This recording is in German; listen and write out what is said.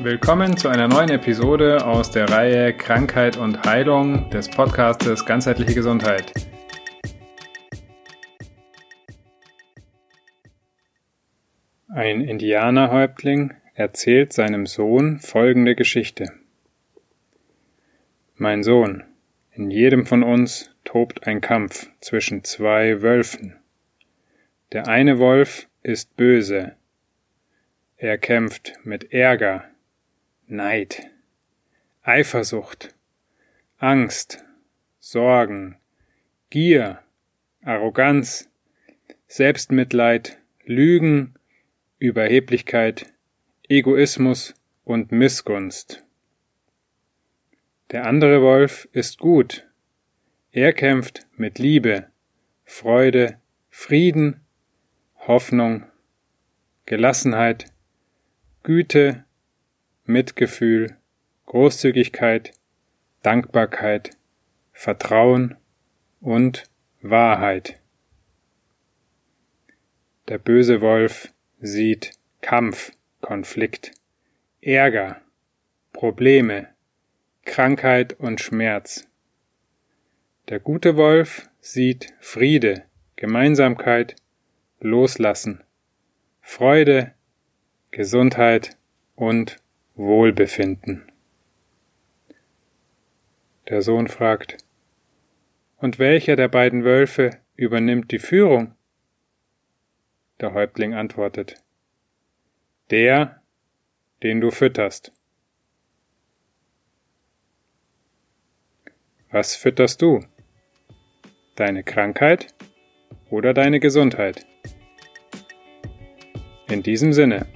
Willkommen zu einer neuen Episode aus der Reihe Krankheit und Heilung des Podcastes Ganzheitliche Gesundheit. Ein Indianerhäuptling erzählt seinem Sohn folgende Geschichte. Mein Sohn, in jedem von uns tobt ein Kampf zwischen zwei Wölfen. Der eine Wolf ist böse. Er kämpft mit Ärger, Neid, Eifersucht, Angst, Sorgen, Gier, Arroganz, Selbstmitleid, Lügen, Überheblichkeit, Egoismus und Missgunst. Der andere Wolf ist gut. Er kämpft mit Liebe, Freude, Frieden, Hoffnung, Gelassenheit, Güte, Mitgefühl, Großzügigkeit, Dankbarkeit, Vertrauen und Wahrheit. Der böse Wolf sieht Kampf, Konflikt, Ärger, Probleme, Krankheit und Schmerz. Der gute Wolf sieht Friede, Gemeinsamkeit, Loslassen, Freude, Gesundheit und Wohlbefinden. Der Sohn fragt, Und welcher der beiden Wölfe übernimmt die Führung? Der Häuptling antwortet, Der, den du fütterst. Was fütterst du? Deine Krankheit oder deine Gesundheit? In diesem Sinne.